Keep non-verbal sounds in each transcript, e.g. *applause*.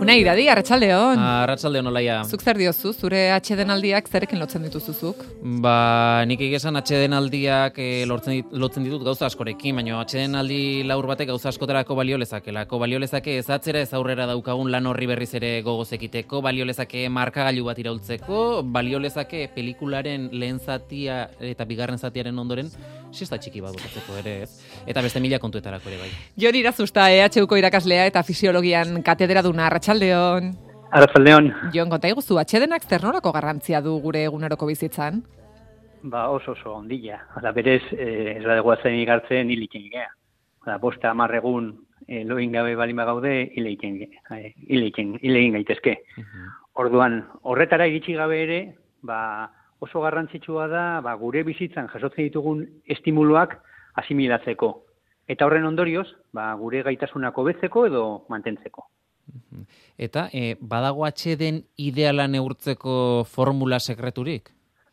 Una iradi, arratsaldeon. Arratsaldeon olaia. Zuk zer diozu, zure atxedenaldiak zerekin lotzen dituzuzuk? Ba, nik egesan atxedenaldiak e, lortzen, dit, lotzen ditut gauza askorekin, baina atxedenaldi laur batek gauza askotarako balio lezakelako. Balio lezake ez atzera ez aurrera daukagun lan horri berriz ere gogoz ekiteko, balio lezake markagailu bat iraultzeko, balio lezake pelikularen lehen zatia eta bigarren zatiaren ondoren, siesta txiki bat botatzeko ere ez. Eta beste mila kontuetarako ere bai. Jon Irazusta, EHUko irakaslea eta fisiologian katedra duna, arratsaldeon. Arratsaldeon. Jon, konta iguzu, atxedenak zernolako garrantzia du gure eguneroko bizitzan? Ba, oso oso ondila. Hala berez, eh, ez badego zen igartzen hiliken gea. Hala, bosta amarregun eh, loin gabe balin bagaude, hileiken eh, hileiken, hilegin gaitezke. Orduan, horretara iritsi gabe ere, ba, oso garrantzitsua da, ba, gure bizitzan jasotzen ditugun estimuluak asimilatzeko. Eta horren ondorioz, ba, gure gaitasunako betzeko edo mantentzeko. Eta e, badago atxeden ideala neurtzeko formula sekreturik?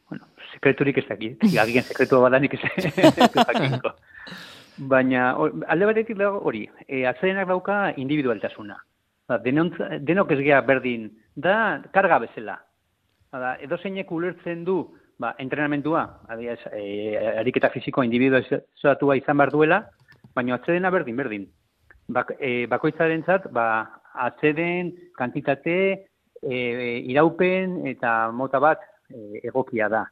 Bueno, sekreturik ez dakit. *laughs* Agian sekretua badanik ez *laughs* dakiko. Baina, o- alde batetik dago hori, e, atzedenak dauka individualtasuna. Ba, denok ez gea berdin, da karga bezala. Bada, edo zeinek ulertzen du, ba, entrenamentua, adiaz, e, ariketa fizikoa individualizatua izan behar duela, baina atzedena berdin, berdin. Bak, e, bakoitzarentzat, ba, atzeden, kantitate, e, iraupen eta mota bat e, egokia da.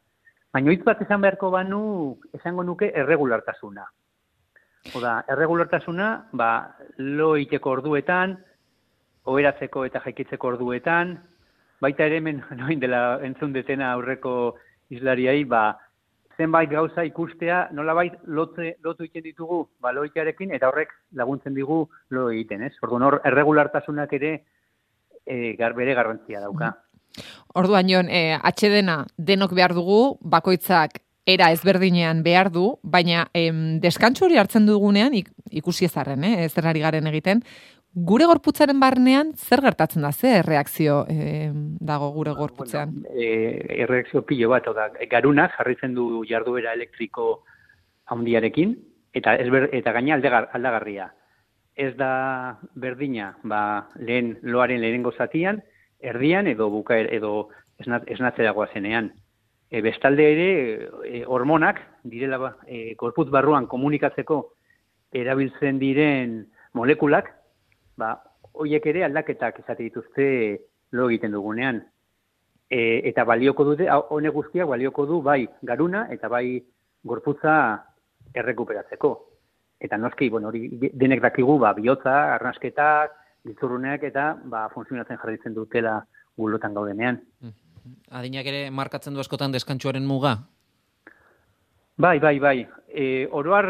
Baina hitz bat esan beharko banu, esango nuke erregulartasuna. Oda, erregulartasuna, ba, lo iteko orduetan, oheratzeko eta jaikitzeko orduetan, baita ere hemen *laughs* noin dela entzun detena aurreko islariai, ba, zenbait gauza ikustea, nolabait lotze, lotu egiten ditugu ba, lo itearekin, eta horrek laguntzen digu lo egiten, ez? Orduan hor, erregulartasunak ere e, gar, bere garrantzia dauka. Orduan, Jon, e, atxedena denok behar dugu, bakoitzak era ezberdinean behar du, baina em, deskantsu hori hartzen dugunean, ik, ikusi ezarren, eh, ez garen egiten, gure gorputzaren barnean zer gertatzen da, ze reakzio em, dago gure gorputzean? Bueno, e, erreakzio pilo bat, oda, garunak jarritzen du jarduera elektriko handiarekin, eta, ez ber, eta gaina aldegar, aldagarria. Ez da berdina, ba, lehen loaren lehenengo zatian, erdian edo bukaer edo esnat, esnatzeragoa zenean. E, bestalde ere, e, hormonak, direla ba, e, gorputz barruan komunikatzeko erabiltzen diren molekulak, ba, hoiek ere aldaketak izate dituzte lo egiten dugunean. E, eta balioko dute, honek guztiak balioko du bai garuna eta bai gorputza errekuperatzeko. Eta noski, bueno, hori denek dakigu, ba, bihotza, arnasketak, giltzurruneak eta ba, funtzionatzen jarraitzen dutela gulotan gaudenean. Adinak ere markatzen du askotan deskantsuaren muga? Bai, bai, bai. E, oroar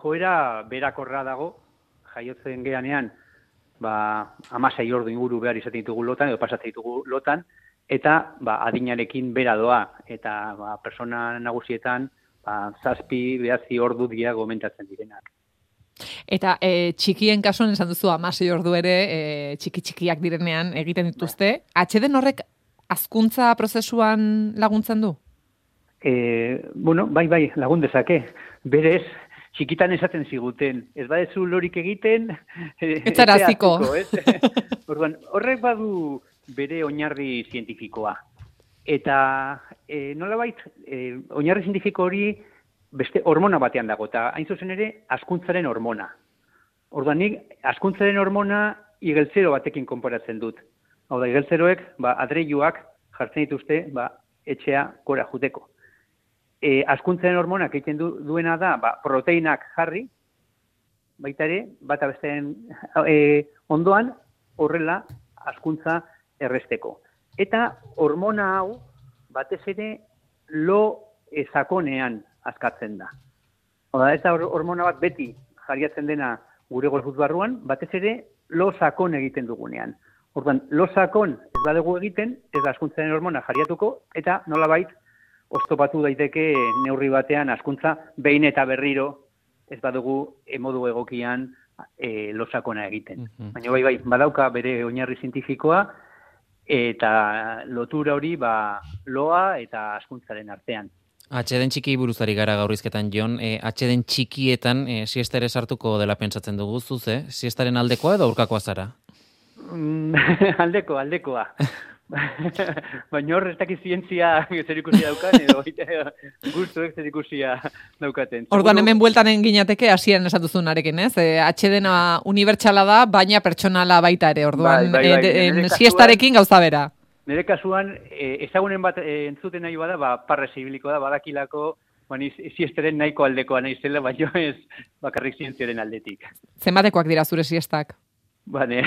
joera berakorra dago, jaiotzen geanean, ba, amasei ordu inguru behar izaten ditugu lotan, edo pasatzen ditugu lotan, eta ba, adinarekin bera doa, eta ba, persona nagusietan, ba, zazpi, behatzi ordu dira gomentatzen direnak. Eta e, txikien kasuan esan duzu amasei ordu ere e, txiki txikiak direnean egiten dituzte. Atxeden horrek azkuntza prozesuan laguntzen du? E, bueno, bai, bai, lagun dezake. Berez, txikitan esaten ziguten, ez badezu lorik egiten... *laughs* Ez zara ez haziko. haziko, ez? Orduan, horrek badu bere oinarri zientifikoa. Eta e, nolabait, e, oinarri zientifiko hori beste hormona batean dago, eta hain zuzen ere, askuntzaren hormona. Orduan, nik askuntzaren hormona igeltzero batekin konparatzen dut. Hau da, igeltzeroek, ba, adreiuak jartzen dituzte, ba, etxea gora juteko e, askuntzaren hormonak egiten du, duena da, ba, proteinak jarri, baita ere, bata besteen e, ondoan, horrela askuntza erresteko. Eta hormona hau, batez ere, lo ezakonean askatzen da. Oda, ez da hor- hormona bat beti jariatzen dena gure gorputz barruan, batez ere, lo sakon egiten dugunean. Orduan, lo sakon ez badugu egiten, ez da askuntzaren hormona jariatuko, eta nolabait, oztopatu daiteke neurri batean askuntza behin eta berriro ez badugu emodu egokian e, losakona egiten. Mhm. Baina bai, bai, badauka bere oinarri zientifikoa eta lotura hori ba, loa eta askuntzaren artean. Atxeden txiki buruzari gara gaurizketan, Jon. E, atxeden txikietan e, siesta ere sartuko dela pentsatzen dugu, zuze? Siestaren aldekoa edo aurkakoa zara? Mm, aldeko, *laughs* aldekoa. *laughs* *laughs* Baina hor ez dakit zientzia zer ikusia daukan, edo *laughs* guztuek zer ikusia daukaten. Orduan hemen bueltanen ginateke hasien esan duzunarekin, ez? E, atxedena unibertsala da, baina pertsonala baita ere, orduan Bai, bai, bai. e, em, kasuan- siestarekin gauza bera. Nire kasuan, e, ezagunen bat e, entzuten nahi bada, ba, parre zibiliko da, badakilako, ba, ni siesteren nahiko aldekoa nahi zela, baina ez bakarrik zientziaren aldetik. Zenbatekoak dira zure siestak? Bane,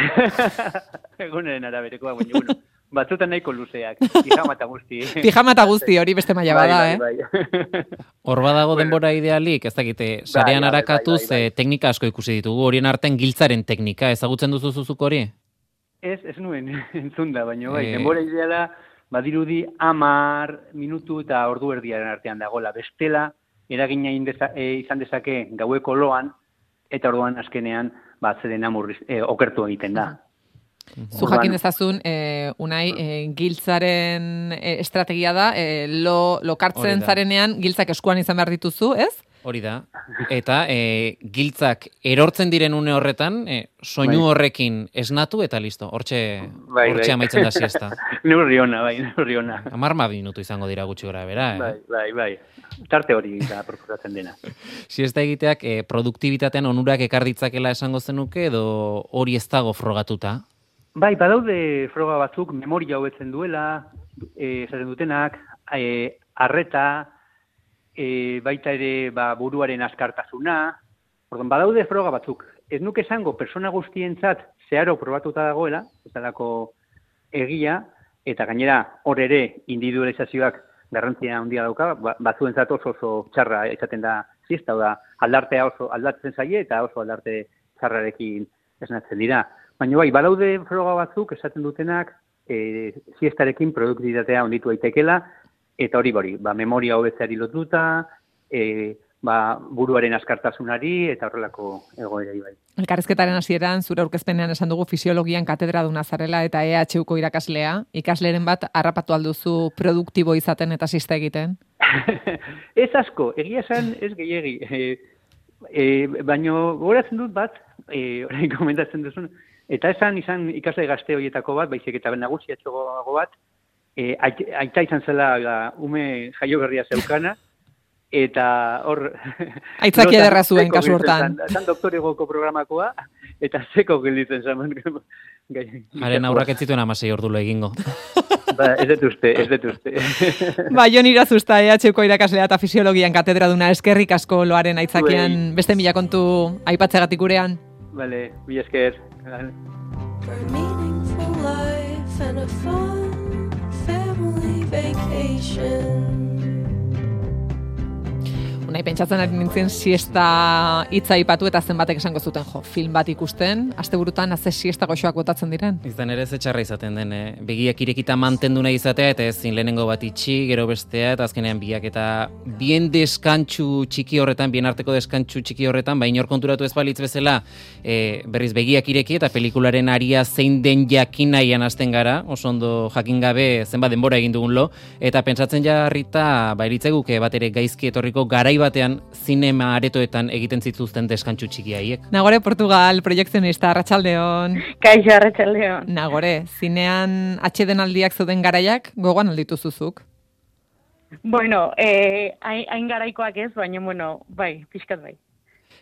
*laughs* eguneren araberekoa, baina, bueno, batzutan nahiko luzeak, *laughs* pijama eta guzti. Pijama eta guzti hori beste maila bada, eh? bai, bai. *laughs* Hor badago Bueno. denbora idealik, ez dakite, sarean bai, bai, arakatuz bai, bai. eh, teknika asko ikusi ditugu, horien artean giltzaren teknika, ezagutzen duzu zuzuk hori? Ez, ez nuen *laughs* entzun da, baina bai, Eh. denbora ideala, badirudi amar minutu eta ordu erdiaren artean dagola. Bestela, eragina indeza, e, izan dezake gaueko loan, eta orduan azkenean, ba, zeden amurriz, e, okertu egiten da. Zu jakin dezazun, e, unai, e, giltzaren e, estrategia da, e, lo, lokartzen zarenean, giltzak eskuan izan behar dituzu, ez? Hori da. Eta e, giltzak erortzen diren une horretan, e, soinu Bai. horrekin esnatu eta listo. Hortxe, Bai, hortxe bai. amaitzen da siesta. *laughs* neurri ona, bai, neurri ona. Amar ma minutu izango dira gutxi gora bera. Eh? Bai, bai, bai. Tarte hori da proposatzen dena. *laughs* Siesta egiteak e, produktibitatean onurak ekar ditzakela esango zenuke edo hori ez dago frogatuta. Bai, badaude froga batzuk memoria hobetzen duela, eh, esaten dutenak, eh, arreta, eh, baita ere ba, buruaren askartasuna. Orduan, badaude froga batzuk. Ez nuke esango persona guztientzat zeharo probatuta dagoela, ez egia, eta gainera hor ere individualizazioak garrantzia handia dauka, ba, batzuentzat oso oso txarra izaten da siesta, da aldartea oso aldatzen zaie eta oso aldarte txarrarekin esnatzen dira. Baina bai, badaude froga batzuk esaten dutenak e, siestarekin produktibitatea onditu aitekela, eta hori bori, ba, memoria hobetzeari lotuta, e, ba, buruaren askartasunari eta horrelako egoerei bai. Elkarrezketaren hasieran zure aurkezpenean esan dugu fisiologian katedra duna zarela eta EHUko irakaslea. Ikasleren bat harrapatu alduzu produktibo izaten eta sista egiten. *laughs* ez asko, egia esan ez gehiegi. E, *laughs* e, baino goratzen dut bat, e, orain *laughs* komentatzen duzun, eta esan izan ikasle gazte horietako bat, baizik eta nagusiatxoago bat, e, ait- aita izan zela ga, ume jaio berria zeukana, eta hor... *laughs* Aitzaki ederra zuen kasu hortan. zan- doktoregoko programakoa, eta zeko gelditzen zaman. Haren aurrak ez zituen amasei ordulo egingo. *laughs* Ba, ez dut uste, ez dut uste. *laughs* Ba, Jon Irazusta EHUko irakaslea eta fisiologian katedra duna eskerrik asko loaren aitzakian beste mila kontu aipatzegatik gurean. Vale, mila esker. For a meaningful life and a fun family vacation. Unai pentsatzen ari nintzen siesta hitza aipatu eta zenbatek esango zuten jo, film bat ikusten, asteburutan haze siesta goxoak botatzen diren. Izan ere ze txarra izaten den, eh? begiak irekita mantendu nahi izatea, eta ezin lehenengo bat itxi, gero bestea, eta azkenean biak, eta bien deskantxu txiki horretan, bien arteko deskantxu txiki horretan, baina hor konturatu ez balitz bezala, eh, berriz begiak ireki, eta pelikularen aria zein den jakin nahian hasten gara, oso ondo jakin gabe zenbat denbora egin dugun lo, eta pentsatzen jarrita, ba, eritzeguke bat ere gaizki etorriko garai batean zinema aretoetan egiten zituzten deskantxu txiki haiek. Nagore Portugal, proiektzionista, Arratsaldeon. Kaixo, arratsaldeon. Nagore, zinean atxeden aldiak zeuden garaiak gogoan alditu zuzuk. Bueno, eh, hain garaikoak ez, baina, bueno, bai, pixkat bai.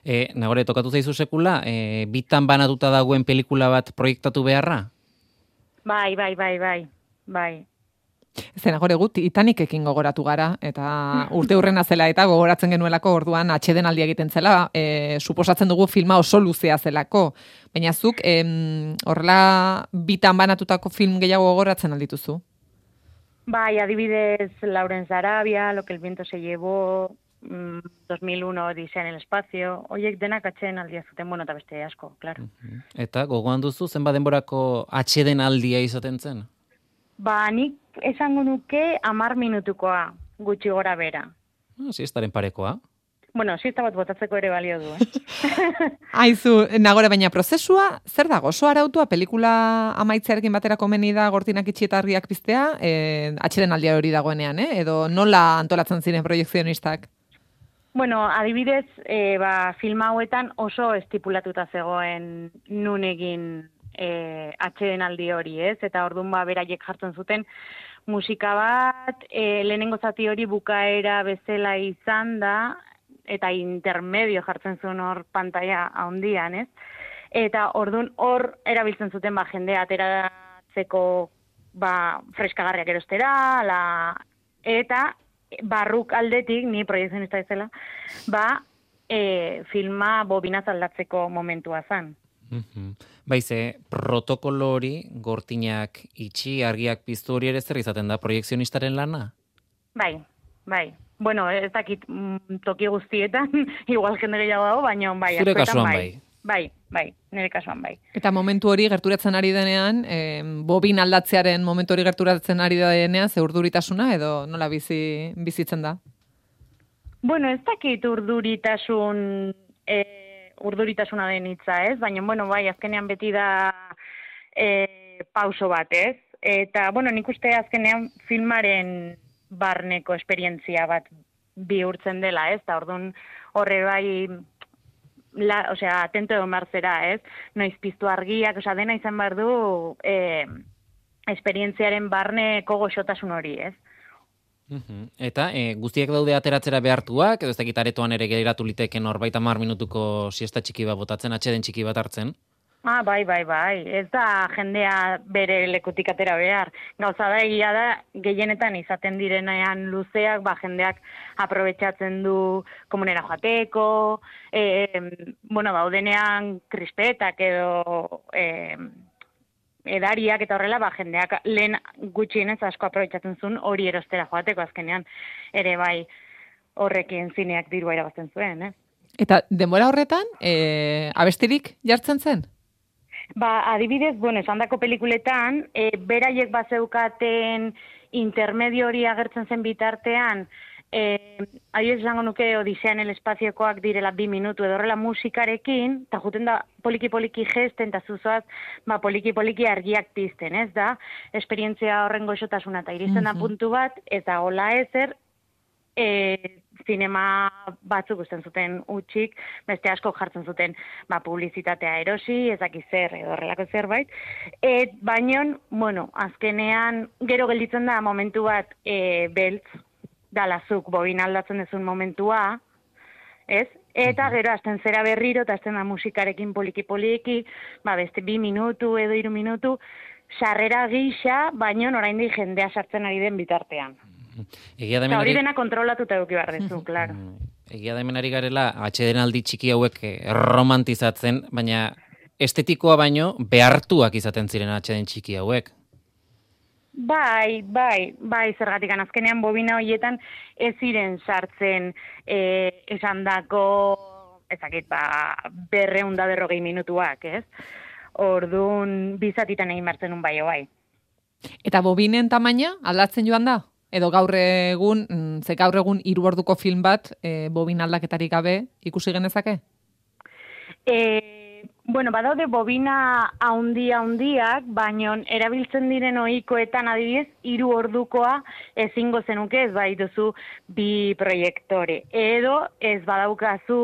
E, nagore, tokatu zaizu sekula, e, bitan banatuta dagoen pelikula bat proiektatu beharra? Bai, bai, bai, bai, bai. Zen nagore gut, Titanicekin gogoratu gara, eta urte hurrena zela eta gogoratzen genuelako orduan atxeden aldia egiten zela, e, suposatzen dugu filma oso luzea zelako. Baina zuk, em, horrela bitan banatutako film gehiago gogoratzen aldituzu. Bai, adibidez, Lawrence Arabia, Lo que el viento se llevó, mm, 2001 Odisea en el espacio, hoiek denak atxeen aldia zuten, bueno, eta beste asko, claro. Eta gogoan duzu zenbat denborako atxeden aldia izaten zen? Ba, nik esango nuke amar minutukoa, gutxi gora bera. Ah, siestaren parekoa. Bueno, siesta bat botatzeko ere balio du, eh? *laughs* Aizu, nagore, baina prozesua, zer dago? Oso arautua pelikula amaitzearekin batera komeni da gortinak itxi eta argiak piztea, e, atxeden aldia hori dagoenean, eh? Edo nola antolatzen ziren proiekzionistak? Bueno, adibidez, e, ba, film hauetan oso estipulatuta zegoen nun egin e, atxeden aldi hori, ez? Eta orduan ba, beraiek jartzen zuten musika bat, e, lehenengo zati hori bukaera bezala izan da, eta intermedio jartzen zuen hor pantalla handian, ez? Eta orduan hor erabiltzen zuten ba, jendea ateratzeko ba, freskagarriak erostera, la, eta barruk aldetik, ni proiekzionista ezela, ba, e, filma bobinaz aldatzeko momentua zan. Mhm. Baize, protokolo hori, gortinak itxi, argiak piztu hori ere zer izaten da proiekzionistaren lana? Bai, bai. Bueno, ez dakit mm, toki guztietan, *laughs* igual jende gehiago dago, baina bai. Zure kasuan bai. Bai, bai, nire kasuan bai. Eta momentu hori gerturatzen ari denean, e, bobin aldatzearen momentu hori gerturatzen ari denean, ze urduritasuna edo nola bizi, bizitzen da? Bueno, ez dakit urduritasun, e, urduritasuna den hitza, ez? Baina, bueno, bai, azkenean beti da e, pauso bat, ez? Eta, bueno, nik uste azkenean filmaren barneko esperientzia bat bihurtzen dela, ez? Eta orduan horre bai la, osea, atento egon behar zera, ez? Noiz piztu argiak, osea, dena izan behar du e, esperientziaren barneko goxotasun hori, ez? Mhm. Eta e, guztiak daude ateratzera behartuak, edo ez dakit aretoan ere geratu liteke norbait hamar minutuko siesta txiki bat botatzen, atxeden txiki bat hartzen. Ah, bai, bai, bai. Ez da jendea bere lekutik atera behar. Gauza da egia da gehienetan izaten direnean luzeak, ba jendeak aprobetxatzen du komunera joateko, e, bueno, daudenean krispetak edo e, edariak eta horrela, ba jendeak lehen gutxienez asko aprobetxatzen zuen hori erostera joateko azkenean ere bai horrekin zineak dirua irabazten zuen, eh? Eta denbora horretan, e, abestirik jartzen zen? Ba, adibidez, bueno, esandako pelikuletan, e, beraiek bazeukaten intermedio hori agertzen zen bitartean, e, adibidez esango nuke Odisean el espaziokoak direla bi minutu edo horrela musikarekin, eta juten da poliki-poliki gesten, eta zuzoaz, ba, poliki-poliki argiak pizten, ez da? Esperientzia horren goxotasuna, eta iristen da Mhm. puntu bat, eta hola ezer, e, zinema batzuk usten zuten utxik, beste asko jartzen zuten ba, publizitatea erosi, ezaki zer, edo horrelako zerbait. Et, baino, bueno, azkenean, gero gelditzen da momentu bat e, beltz, dalazuk bobin aldatzen dezun momentua, ez? Eta gero hasten zera berriro, eta hasten da musikarekin poliki-poliki, ba, beste bi minutu edo hiru minutu, sarrera gisa, baino oraindik jendea sartzen ari den bitartean. Egia da hori dena kontrolatuta eduki behar dezu, klaro. Mm, Egia da hemen ari garela, atxeden aldi txiki hauek eh, romantizatzen, baina estetikoa baino behartuak izaten ziren atxeden txiki hauek. Bai, bai, bai, zergatik azkenean bobina horietan ez ziren sartzen e, esandako, ezakit, ba, berreunda berrogei minutuak, ez? Orduan, bizatitan egin martzen un bai, bai. Eta bobinen tamaina aldatzen joan da? Edo gaur egun, mm, ze gaur egun hiru orduko film bat e, bobin aldaketarik gabe ikusi genezake? E, bueno, badaude bobina haundi haundiak, baino erabiltzen diren ohikoetan adibidez hiru ordukoa ezingo zenuke ez bai duzu bi proiektore. Edo ez badaukazu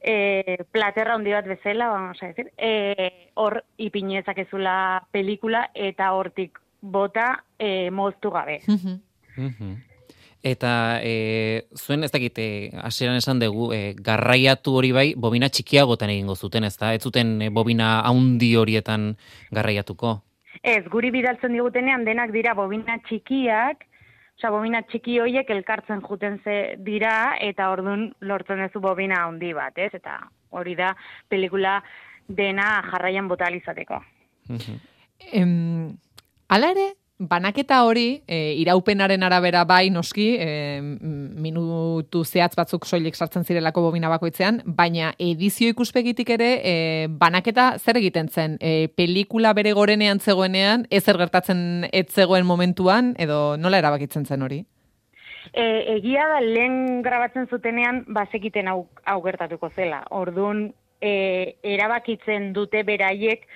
e, platerra handi bat bezala, vamos a decir, e, hor ipinezakezula pelikula eta hortik bota e, moztu gabe. Mhm. Eta e, zuen ez dakit, e, hasieran esan dugu, e, garraiatu hori bai, bobina txikiagotan egingo zuten, ez da? Ez zuten e, bobina haundi horietan garraiatuko. Ez, guri bidaltzen digutenean denak dira bobina txikiak, osea, bobina txiki hoiek elkartzen juten ze dira, eta ordun lortzen duzu bobina handi bat, ez? Eta hori da pelikula dena jarraian bota ahal izateko. Mhm. Em, hala ere, banaketa hori, e, iraupenaren arabera bai noski, e, minutu zehatz batzuk soilik sartzen zirelako bobina bakoitzean, baina edizio ikuspegitik ere, e, banaketa zer egiten zen? E, pelikula bere gorenean zegoenean, ezer gertatzen ez zegoen momentuan, edo nola erabakitzen zen hori? E, egia da lehen grabatzen zutenean bazekiten hau, hau gertatuko zela. Orduan e, erabakitzen dute beraiek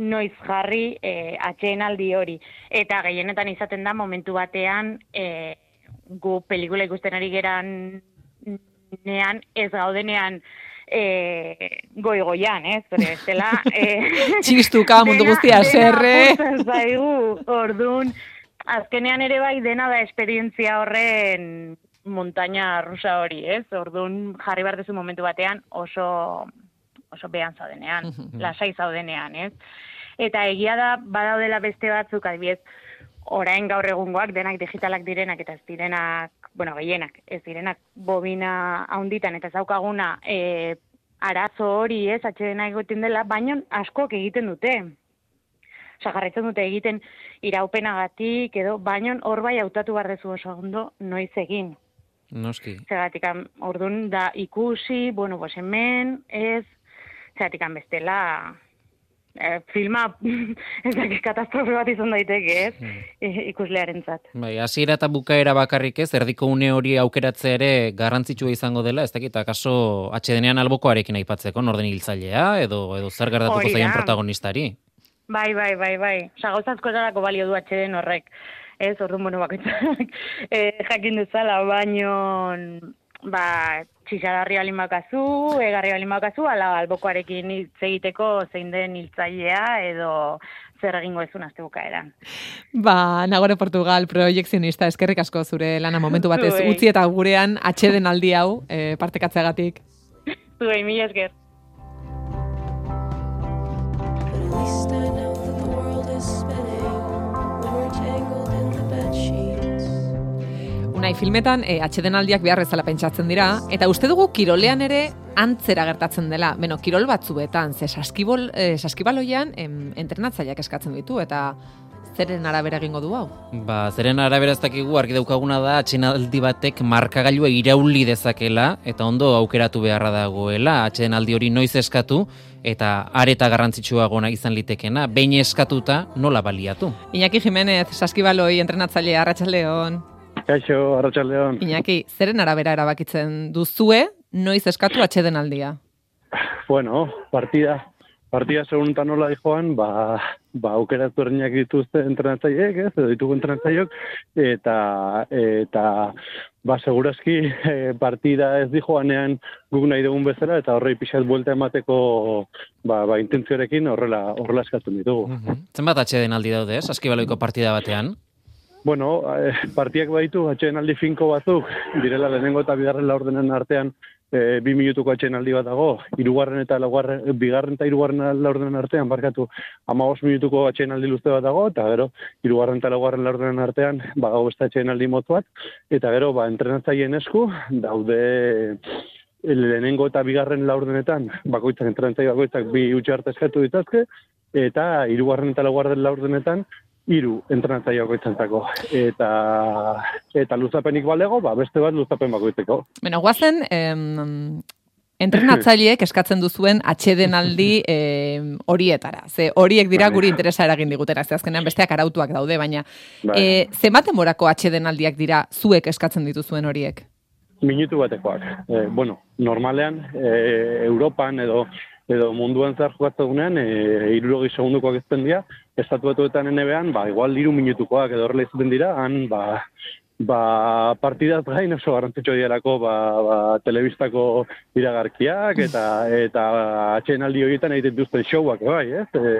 noiz jarri e, atxeen aldi hori. Eta gehienetan izaten da momentu batean e, gu pelikula ikusten ari geran nean ez gaudenean e, goi-goian, ez? Zure, bestela... E, *laughs* Txistuka mundu guztia, zerre. zaigu, orduan, azkenean ere bai dena da esperientzia horren montaña rusa hori, ez? Orduan jarri behar momentu batean oso oso behan zaudenean, lasai zaudenean, ez? Eta egia da badaudela beste batzuk adibidez, orain gaur egungoak denak digitalak direnak eta ez direnak, bueno, gehienak, ez direnak bobina haunditan eta ez daukaguna e, arazo hori, ez, atxedena egoten dela, baino askok egiten dute. Osa, jarraitzen dute egiten iraupenagatik edo, baino hor bai hautatu behar dezu oso ondo noiz egin. Noski. Zergatik, orduan da ikusi, bueno, pues hemen, ez, zergatik bestela, eh, filma, *laughs* ez dakit katastrofe bat izan daiteke, ez, hmm. ikuslearentzat. Bai, hasiera eta bukaera bakarrik ez, erdiko une hori aukeratzea ere garrantzitsua izango dela, ez dakit, akaso atxedenean albokoarekin aipatzeko, norden hiltzailea, edo, edo zer gardatuko da. protagonistari. Bai, bai, bai, bai. Osa, gauzazko erarako balio du atxeden horrek. Ez, orduan, bueno, bakoitzak *laughs* eh, jakin dezala, baino, ba, txixadarri balin bakazu, egarri balin bakazu, ala albokoarekin hitz egiteko zein den hiltzailea edo zer egingo ezun azte bukaeran. Ba, Nagore Portugal proiekzionista eskerrik asko zure lana momentu batez Zuei. utzi eta gurean atxeden aldi hau e, partekatzeagatik. Zuei, mila esker. Unai, filmetan e, atxeden aldiak behar bezala pentsatzen dira, eta uste dugu kirolean ere antzera gertatzen dela. Beno, kirol batzuetan, ze saskibol, e, saskibaloian em, entrenatzaileak eskatzen ditu, eta zeren arabera egingo du hau? Ba, zeren arabera ez dakigu argi daukaguna da atxenaldi batek markagailua irauli dezakela eta ondo aukeratu beharra dagoela atxenaldi hori noiz eskatu eta areta garrantzitsuagoa izan litekena, behin eskatuta nola baliatu. Iñaki Jimenez, saskibaloi entrenatzaile Arratsaldeon. Kaixo, Arratxaldeon. Iñaki, zeren arabera erabakitzen duzue, noiz eskatu atxeden aldia? Bueno, partida, partida seguntan nola dijoan, ba, ba aukeratu erdinak dituzte entrenatzaileek, ez, edo ditugu entrenatzaileok, eta, eta, ba, segurazki eh, partida ez dijoanean guk nahi dugun bezala, eta horrei pixat buelta emateko, ba, ba, intentzioarekin horrela, horrela eskatu ditugu. Zenbat atxeden aldi daude, saskibaloiko partida batean? Bueno, eh, partiak baditu atxeenaldi finko batzuk, direla lehenengo eta bigarren laurdenen artean, e, bi minutuko atxeenaldi bat dago, hirugarren eta laugarren, bigarren eta hirugarren laurdenen artean, barkatu, amabos minutuko atxeenaldi luze bat dago, eta gero, hirugarren eta laugarren laurdenen artean, badago beste atxeenaldi motz bat, eta gero, ba, entrenatzaileen esku, daude lehenengo eta bigarren laurdenetan, bakoitzak, entrenatzaile bakoitzak bi utxarte eskatu ditazke, eta hirugarren eta laugarren laurdenetan, hiru entrenatzaile bakoitzentako. Eta, eta luzapenik balego, ba, beste bat luzapen bakoitzeko. Beno, guazen, em, entrenatzaileek eskatzen duzuen atxeden aldi *laughs* em, horietara. Ze horiek dira Bai. guri interesa eragin digutera. Ze azkenean besteak arautuak daude, baina Bai. e, zenbat demorako atxeden aldiak dira zuek eskatzen dituzuen horiek? Minutu batekoak. E, bueno, normalean, e, Europan edo edo munduan zehar jokatzen dugunean, e, irurogi segundukoak ezten dira, estatu batuetan NBA-an, ba, igual iru minutukoak edo horrela izaten dira, han, ba, ba, partidaz gain oso garrantzitsua diarako, ba, ba, telebistako iragarkiak, eta, eta atxeen aldi horietan egiten duzten showak, bai, ez? E,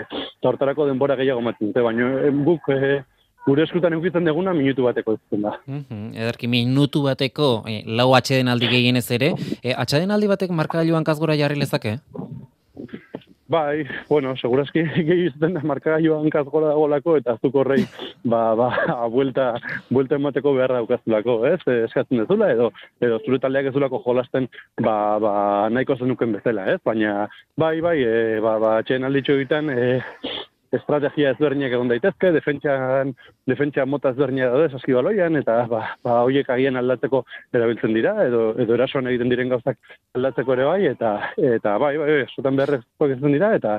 hortarako denbora gehiago dute, baina e, guk, e, gure eskutan eukitzen deguna minutu bateko ezten da. Mhm, Ederki minutu bateko eh, lau atxeden aldi gehienez ere, eh, atxeden aldi batek markagailuan kazgora jarri lezake? Bai, bueno, segurazki *laughs* gehi izten da markagailua hankaz gora dagolako eta azuk horrei ba, ba, *laughs* buelta, buelta emateko beharra daukazulako, ez? Eh, Eskatzen dezula edo edo zure taldeak ez zulako jolasten ba, ba, nahiko zenuken bezala, ez? Baina bai, bai, e, ba, ba, txen alditxo egiten e, estrategia ezberdinak egon daitezke, defentsan, defentsa mota ezberdinak daude saskibaloian, eta ba, ba, hoiek agian aldatzeko erabiltzen dira, edo, edo erasoan egiten diren gauzak aldatzeko ere bai, eta eta bai, bai, bai, esotan beharrezkoak izan dira, eta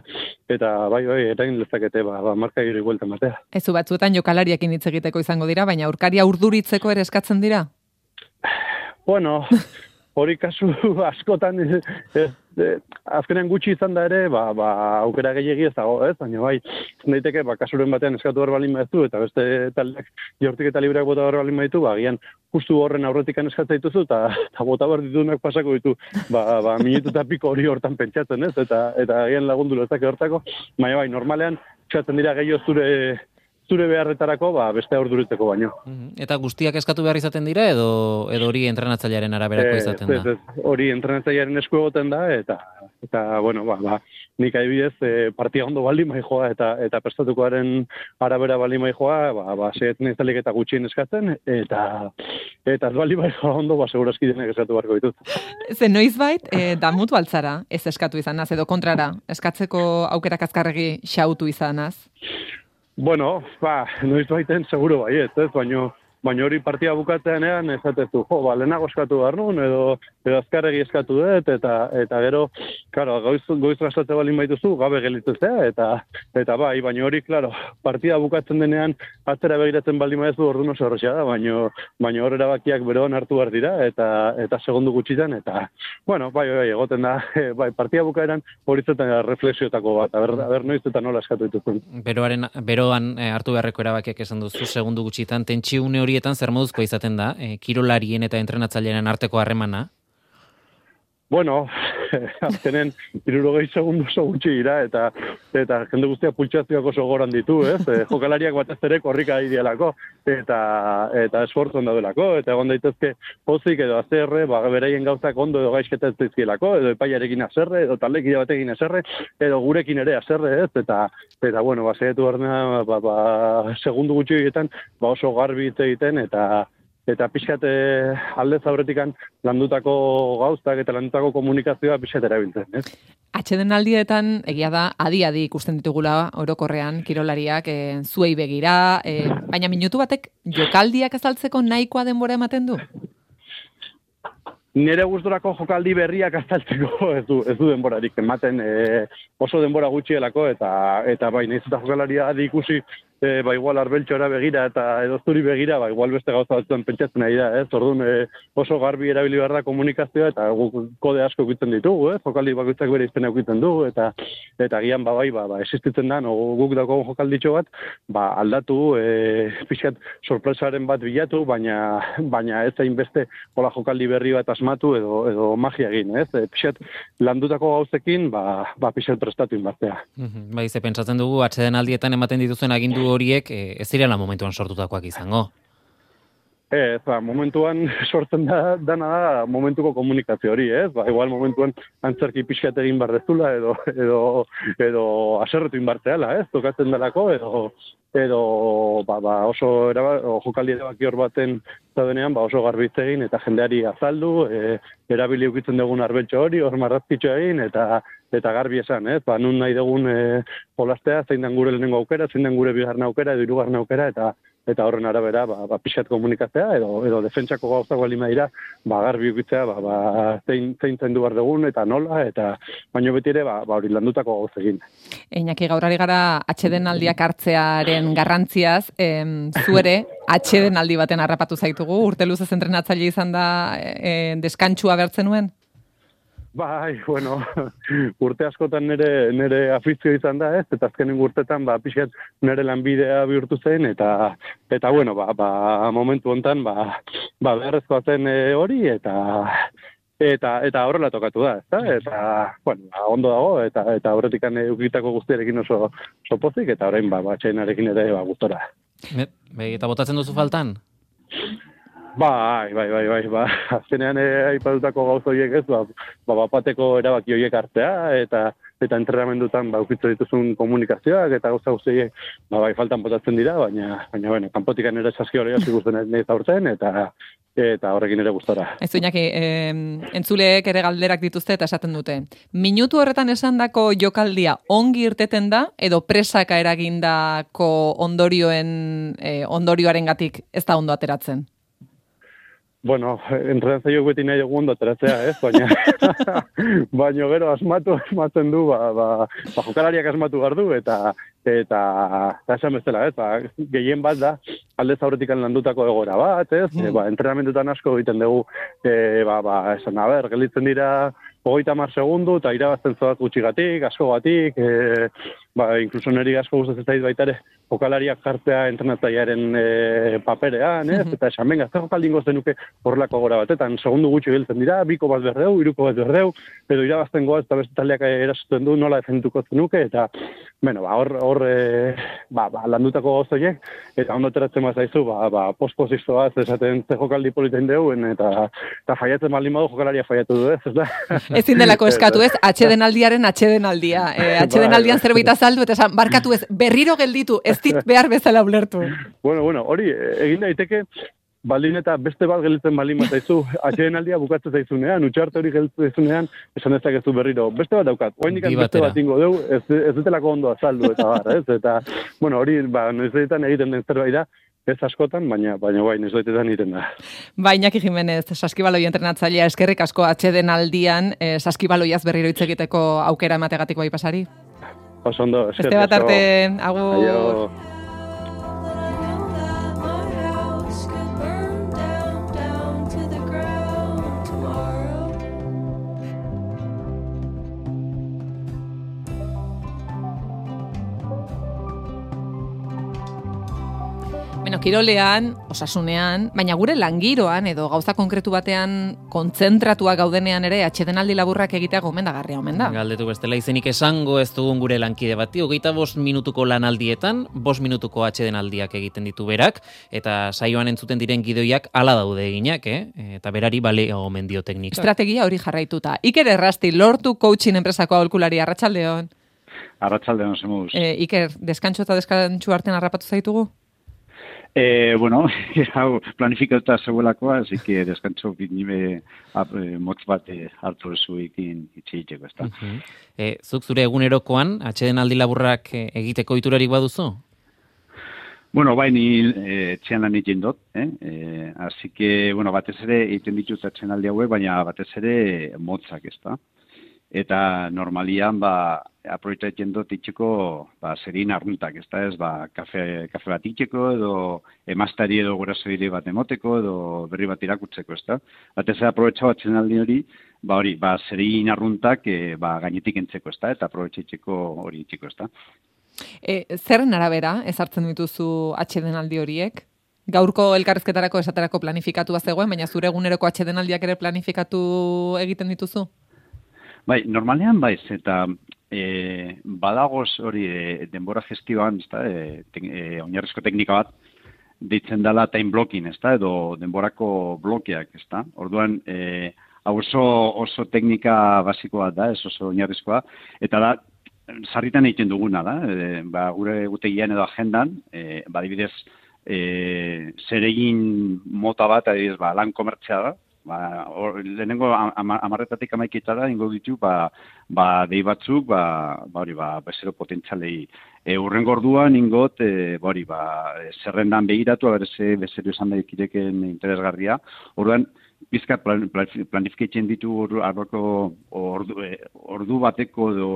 eta bai, bai, eragin lezakete, ba, ba, marka giri buelta matea. Ez batzuetan jokalariekin hitz egiteko izango dira, baina aurkaria urduritzeko ere eskatzen dira? Bueno, hori kasu *laughs* askotan ez, ez, ez, azkenean gutxi izan da ere, ba, ba, aukera gehiagi ez dago, ez? Baina bai, daiteke, ba, kasuren batean eskatu behar balin baitu, eta beste taldeak jortik eta libreak bota behar balin baitu, ba, gian, justu horren aurretikan eskatzen dituzu, eta, eta bota behar ditunak pasako ditu, ba, ba, minutu eta piko hori hortan pentsatzen, ez? Eta, eta gian lagundu lezake hortako, baina bai, normalean, eskatzen dira gehiago zure zure beharretarako, ba, beste aurduretzeko baino. Mhm. Eta guztiak eskatu behar izaten dira edo edo hori entrenatzailearen araberako Eh, izaten ez, da? ez, hori entrenatzailearen esku egoten da, eta, eta bueno, ba, ba, nik adibidez, e, partia ondo baldin bai joa, eta, eta prestatukoaren arabera baldin bai joa, ba, ba, ez dalik eta gutxien eskatzen, eta, eta ez baldin bai joa ondo, ba, segurazki denek eskatu beharko ditut. Ze noizbait, e, damutu altzara, ez eskatu izanaz, edo kontrara, eskatzeko aukerak azkarregi xautu izanaz. Bueno, ba, noiz baiten seguro baiet, ez, baino, baino hori partia bukatzeanean esatezu, jo, ba, lehenago eskatu behar nun, edo, edo azkarregi eskatu dut, eta, eta gero, claro, goiz, goiz gastatze balin baituzu, gabe gelitzen zea, eta, eta bai, baino hori, claro, partida bukatzen denean, atzera begiratzen baldin baizu ordu oso horrexea da, baino, baino hor erabakiak beroan hartu behar dira, eta, eta segundu gutxitan, eta, bueno, bai, bai, egoten da, *laughs* bai, partida bukaeran hori zetan reflexioetako bat, aber, aber noiz eta nola eskatu dituzun. Beroaren, beroan eh, hartu beharreko erabakiak esan duzu segundu gutxitan, tentsiune horietan zer moduzkoa izaten da, eh, kirolarien eta entrenatzailearen arteko harremana? Bueno, *laughs* azkenen irurogei segundu oso gutxi dira, eta eta jende guztia pultsazioak oso goran ditu, ez? E, jokalariak batez ere korrika idealako, eta eta esfortzon daudelako, eta egon daitezke pozik edo azerre, ba, beraien gauzak ondo edo gaizketa ez dizkielako, edo epaiarekin azerre, edo taldekide batekin azerre, edo gurekin ere azerre, ez? Eta, eta bueno, ba, behar ba, ba, segundu gutxi egiten, ba, oso garbi egiten, eta eta pixkat eh, aldez aurretikan landutako gauztak eta landutako komunikazioa pixkat erabiltzen, ez? Atxeden aldietan, egia da, adi-adi ikusten ditugula orokorrean kirolariak e, zuei begira, e, baina minutu batek jokaldiak azaltzeko nahikoa denbora ematen du? Nire gustorako jokaldi berriak azaltzeko *laughs* ez du, ez du denborarik ematen e, oso denbora gutxielako eta eta bai naiz eta jokalaria adi ikusi e, ba igual arbeltxora begira eta edo zuri begira ba igual beste gauza batzuen pentsatzen nahi da, ez? Orduan e, oso garbi erabili behar da komunikazioa eta guk kode asko egiten ditugu, ez? Jokaldi bakoitzak bere izpena egiten du eta eta gian ba bai ba, ba existitzen da no, guk dago jokalditxo bat ba aldatu e, pixkat sorpresaren bat bilatu baina baina ez zain beste hola jokaldi berri bat asmatu edo edo magia egin, ez? E, pixkat landutako gauzekin ba ba pixkat prestatu inbartea. Mhm, Bai, ze pentsatzen dugu, atxeden aldietan ematen dituzuen agindu horiek eh, ez direla momentuan sortutakoak izango. Ez, ba, momentuan *laughs* sortzen da, dana da momentuko komunikazio hori, ez? Ba, igual momentuan antzerki pixkat egin bar dezula, edo, edo, edo aserretu inbarteala, ez? Tokatzen delako, edo, edo ba, ba, oso eraba, jokaldi erabaki hor baten zaudenean, ba, oso garbitz egin, eta jendeari azaldu, e, erabili ukitzen dugun arbetxo hori, hor marrazkitxo egin, eta eta garbi esan, ez? Ba, nun nahi dugun e, jolastea, zein den gure lehenengo aukera, zein den gure bigarren aukera, edo hirugarren aukera, eta eta horren arabera ba, ba pixat komunikatzea edo edo defentsako gauzak bali dira ba garbi ukitzea ba, ba zein zein zendu behar dugun eta nola eta baino beti ere ba, ba hori landutako gauz egin. Einaki gaurari gara atxeden aldiak hartzearen garrantziaz, em, zu ere atxeden aldi baten harrapatu zaitugu, urte luzez entrenatzaile izan da e, deskantsua bertzen nuen? Bai, bueno, *laughs* urte askotan nire, nire afizio izan da, ez? Eta azkenen urtetan, ba, pixkat nire lanbidea bihurtu zen, eta, eta bueno, ba, ba, momentu hontan, ba, ba, beharrezkoa zen e, hori, eta, eta, eta horrela tokatu da, ezta? Eta, bueno, ba, ondo dago, eta, eta horretikan eukitako guztiarekin oso, oso pozik, eta orain, ba, batxenarekin ere, ba, gustora. Be, be, eta botatzen duzu faltan? Bai, bai, bai, bai, ba, azkenean eh, aipatutako gauz horiek ez, ba, ba, bapateko erabaki horiek hartzea, eta eta entrenamendutan ba, ukitzu dituzun komunikazioak, eta gauza guzti ba, bai, faltan botatzen dira, baina, baina, bueno, kanpotikan ere saski hori hasi guztien ez aurten, eta eta horrekin ere gustora. Ez du inaki, e, entzuleek ere galderak dituzte eta esaten dute. Minutu horretan esandako jokaldia ongi irteten da, edo presaka eragindako ondorioen, e, ondorioaren gatik ez da ondo ateratzen? Bueno, entrenatzaio beti nahi dugu ondo ateratzea, ez? Baina, *laughs* baina gero asmatu asmatzen du, ba, ba, ba jokalariak asmatu behar eta eta eta esan bezala, ez? Ba, gehien bat da, alde zaurretik landutako egora bat, ez? Mm. E, ba, entrenamentutan asko egiten dugu, e, ba, ba, esan, a ber, gelditzen dira, hogeita mar segundu, eta irabazten zoaz gutxigatik, asko gatik, e, ba, inkluso niri asko gustatzen zait baita ere, jokalariak jartzea entrenatzailearen e, paperean, ez? Eta esan, venga, ez jokaldingo zenuke horrelako gora batetan, segundu gutxi geltzen dira, biko bat berdeu, iruko bat berdeu, edo irabazten goaz, eta beste taldeak erasuten du, nola defenduko zenuke, eta, bueno, ba, hor, hor e, ba, ba, landutako gozoiek, eta ondo ateratzen bat zaizu, ba, ba, posposiztoaz, esaten ze jokaldi politen deuen, eta, eta faiatzen baldin badu jokalaria faiatu du, ez, ez *laughs* da? Ezin delako eskatu, ez? Atxedenaldiaren atxedenaldia. E, atxedenaldian *laughs* Bai, bai. zerbait azaldu eta esan, barkatu ez, berriro gelditu, ez dit *laughs* behar bezala ulertu. Bueno, bueno, hori, egin daiteke, baldin eta beste bat gelditzen baldin bat zaizu, *laughs* atxeden aldia bukatzen zaizunean, utxarte hori gelditzen zaizunean, esan dezakezu berriro. Beste bat daukat, oaindik Bi beste bat ingo deu, ez, ez dutelako ondo azaldu eta bar, ez? Eta, bueno, hori, ba, noizetan egiten den zerbait da, ez askotan, baina, baina bai, noizetan egiten da. Ba, Iñaki Jimenez, saskibaloi entrenatzailea eskerrik asko atxedenaldian, e, saskibaloiaz berriro hitz egiteko aukera emategatik bai pasari. Oso ondo, Beste eskerrik bat asko. arte, agur. Bueno, kirolean, osasunean, baina gure langiroan edo gauza konkretu batean kontzentratua gaudenean ere atxedenaldi laburrak egitea gomendagarria omen da. Galdetu bestela izenik esango ez dugun gure lankide bati, hogeita bost minutuko lanaldietan, bost minutuko atxedenaldiak egiten ditu berak, eta saioan entzuten diren gidoiak ala daude eginak, eh? eta berari bale omen dio teknika. Estrategia hori jarraituta. Iker Errasti, lortu coaching enpresako aholkulari arratsaldeon. Arratxaldean zemuz. E, Iker, deskantxo eta deskantxo artean harrapatu zaitugu? Eh, bueno, *laughs* hau planifikatuta zegoelakoa, así que descantso binime motz bat eh, hartu zuekin itxe itxeko, ez da. Mhm. E, zuk zure egunerokoan, atxedenaldi laburrak eh, egiteko iturarik baduzu? Bueno, bai, ni eh, etxean lan egiten dut, eh? eh? Así que, bueno, batez ere egiten ditut atxenaldi hauek, baina batez ere motzak, ez da. Eta normalian, ba, aproitatzen dut itxeko, ba, zerin arruntak, ez da, ez, ba, kafe, kafe bat itxeko, edo emastari edo gurasoire bat emoteko, edo berri bat irakurtzeko, ez da. Batez ere aprobetxa atxenaldi hori, ba, hori, ba, zerin arruntak, e, ba, gainetik entzeko, ez da, eta aprobetxetxeko hori itxeko, ez da. E, zerren arabera ezartzen dituzu atxedenaldi horiek? Gaurko elkarrezketarako esaterako planifikatu zegoen, baina zure eguneroko atxedenaldiak ere planifikatu egiten dituzu? Bai, normalean baiz, eta e, badagoz hori e, denbora gestioan, ezta, e, te, e, oinarrizko teknika bat, deitzen dela time blocking, ezta, edo denborako blokeak, ezta. Orduan, e, hau oso, oso teknika basikoa da, ez oso oinarrizkoa, eta da, sarritan egiten duguna da, e, ba, gure gutegian edo agendan, e, badibidez, e, zeregin mota bat, adibidez, ba, lan komertzia da, ba, or, lehenengo ama- amarretatik amaiketara ingo ditu, ba, ba, dei batzuk, ba, ba, hori, ba, bezero potentzialei. E, urrengo orduan ingot, e, ba, hori, ba, e, zerrendan begiratu, aberze bezero esan daikireken interesgarria. Orduan, bizkat plan, plan, planifikatzen ditu ordu, arboko ordu, e, ordu bateko edo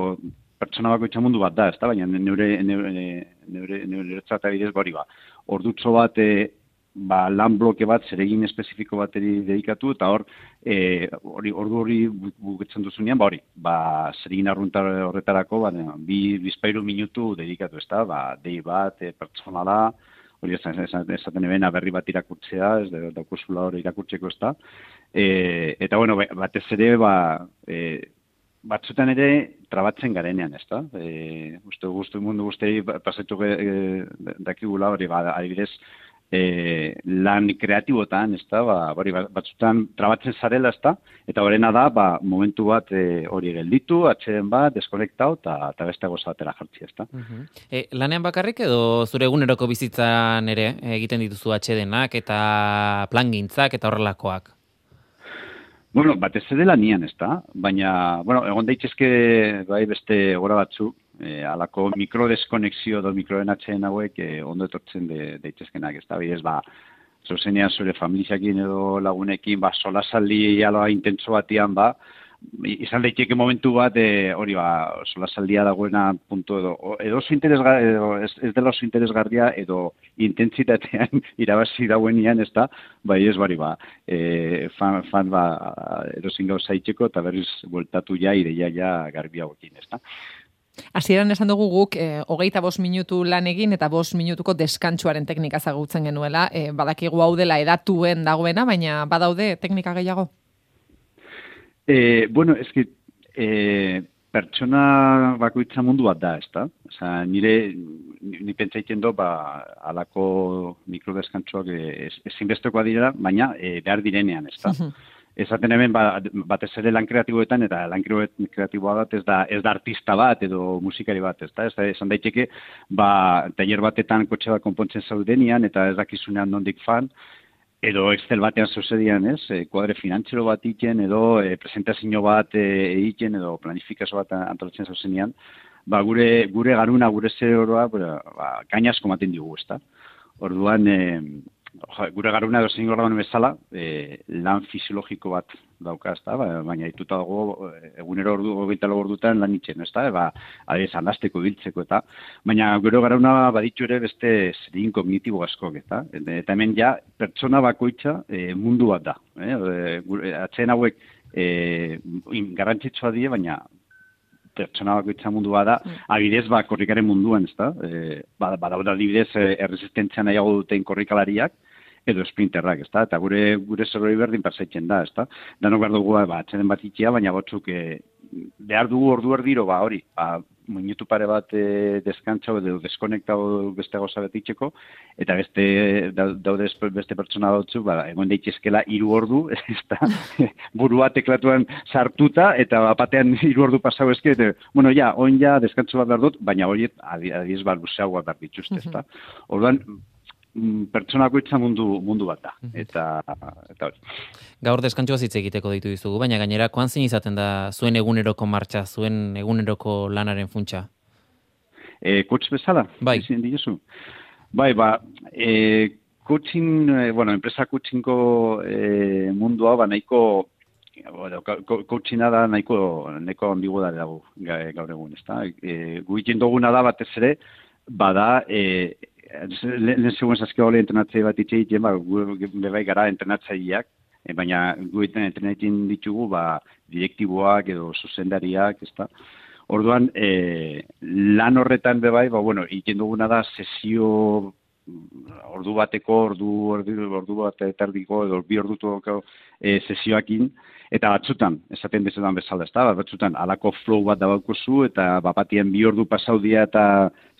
pertsona bako mundu bat da, ez da, baina neure, neure, neure, neure, neure bidez, ba, hori, ba, ordutxo bat e, ba, lan bloke bat zeregin espezifiko bateri dedikatu eta hor e, hori ordu hori bu- buketzen duzunean ba hori ba zeregin arrunta horretarako ba bi bizpairu minutu dedikatu ezta ba dei bat e, pertsonala hori esan esaten ebena berri bat irakurtzea ez da daukuzula hori irakurtzeko ezta e, eta bueno ba- batez ere ba e, batzutan ere trabatzen garenean, ezta? Eh, uste gustu mundu guztiei pasatu e, dakigula hori ba adibidez e, lan kreatibotan? Ba, hori ba- batzutan trabatzen zarela, ezta? Eta horrena da, ba, momentu bat e, hori gelditu, atxeden bat, deskonektau eta eta beste goza jartzi, ezta? E, lanean bakarrik edo zure eguneroko bizitzan ere egiten dituzu atxedenak eta plangintzak eta horrelakoak? Bueno, batez ere lanian, ezta? Baina, bueno, egon daitezke bai beste gora batzu, e, alako mikrodeskonexio edo mikroden atxeen hauek e, ondo etortzen de, daitezkenak, ezta? Bidez, ba, zuzenean zure familiakin edo lagunekin, ba, solasaldi aloa intentso batian, ba, izan daiteke momentu bat e, hori ba solasaldia dagoena puntu edo edo oso interesga, edo ez, ez dela oso interesgarria edo intentsitatean *laughs* irabazi dauenean ez da bai ez bari ba e, fan, fan ba erosin gauza itxeko eta berriz bueltatu ja ideia ja garbiagokin ez da Hasieran esan dugu guk e, hogeita bost minutu lan egin eta bost minutuko deskantsuaren teknika zagutzen genuela. E, badakigu hau dela edatuen dagoena, baina badaude teknika gehiago? E, bueno, que, e, pertsona bakoitza mundu bat da, ez da? Osa, nire, ni, pentsaiten do, ba, alako mikrodeskantzoak e, ez- ezinbestekoa dira, baina e, behar direnean, ez da? Esaten hemen, ba, batez ere lan kreatiboetan, eta lan kreatiboa bat ez da, ez da artista bat edo musikari bat, ez da? Ez da, esan daiteke, ba, taller batetan kotxe bat konpontzen zaudenian, eta ez dakizunean nondik fan, edo Excel batean zuzedian, ez, e, kuadre finantzero bat egiten, edo e, presentazio bat e, egiten, edo planifikazio bat antolatzen zauzenean, ba, gure, gure garuna, gure zeroa, ba, ba, gainazko maten digu, ez da. Orduan, e, jo, gure garuna edo zein orduan bezala, e, lan fisiologiko bat dauka, ez da, ba, baina dituta dago e, egunero ordu, hogeita lau ordutan lan itxen, ez da, ba, adibidez, andazteko biltzeko eta, baina gero garuna baditu ere beste zerin kognitibo askok, eta, eta hemen ja pertsona bakoitza e, mundu bat da, eh? Gure, atzen hauek e, garrantzitsua die, baina pertsona bakoitza mundua da, adibidez, ba, korrikaren munduan, ez da? E, ba, badaude adibidez, e, erresistentzia nahiago duten korrikalariak, edo sprinterrak, ez da? Eta gure, gure zerroi berdin persaitzen da, ez da? Danok behar dugu, ba, atzenen bat itxia, baina batzuk e, behar dugu ordu erdiro, ba, hori, ba, minutu pare bat e, deskantza edo deskonektau beste goza bat itxeko, eta beste da- daude beste pertsona batzu, ba, egon daitezkela hiru ordu, *laughs* ez da, burua teklatuan sartuta, eta batean hiru ordu pasau eske, eta, bueno, ja, oin ja, deskantzu bat behar dut, baina horiet, adi- adiez, ba, luzeagoa behar dituzte, ez da. Orduan, mm, pertsonako itza mundu, mundu bat da, eta, eta hori. Gaur deskantxoa hitz egiteko deitu dizugu, baina gainera koan zein izaten da zuen eguneroko martxa, zuen eguneroko lanaren funtsa. E, kotx bezala? Bai. Ezin diguzu? Bai, ba, e, coaching, e, bueno, enpresa coachingo e, mundua, ba, nahiko, bueno, coachinga da nahiko, nahiko ambigu da dago ga- gaur egun, ezta? E, gu egiten duguna da batez ere, bada, e, lehen segun zaskegole entrenatzaile bat itxe egiten, ba, gu bebai gara entrenatzaileak, e, baina gu entrenatzen ditugu, ba, direktiboak edo zuzendariak, ezta? Orduan, e, lan horretan bebai, ba, bueno, egiten duguna da sesio ordu bateko, ordu, ordu, ordu bat eta erdiko, edo bi ordutuko e, sesioakin, eta batzutan, esaten dezetan bezala, ez da, batzutan, alako flow bat dabaukuzu, eta bapatien bi ordu pasau dia eta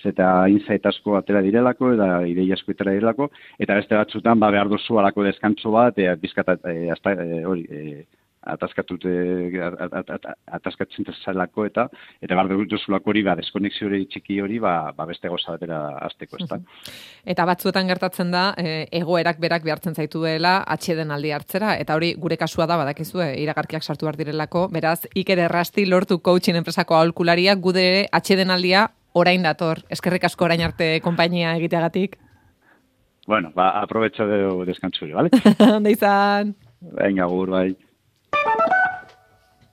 eta insight asko atera direlako, eta ideia asko atera direlako, eta beste batzutan, ba, behar duzu alako deskantzo bat, e, bizkat, e, hasta, e, hori, e, ataskatut e, at- at- at- ataskatzen zelako eta eta behar duzulako hori ba deskonexio hori txiki hori ba, ba beste goza batera hasteko, ezta. *laughs* Eta batzuetan gertatzen da, e, egoerak berak behartzen zaitu dela atxeden aldi hartzera, eta hori gure kasua da badakizue iragarkiak sartu behar direlako, beraz, Iker Errasti lortu coaching enpresako aholkularia, gude ere atxeden aldia orain dator. Eskerrik asko orain arte konpainia egiteagatik. Bueno, ba aprobetxo de hori, vale? *laughs* Onda izan. Venga, agur, bai. Bye-bye.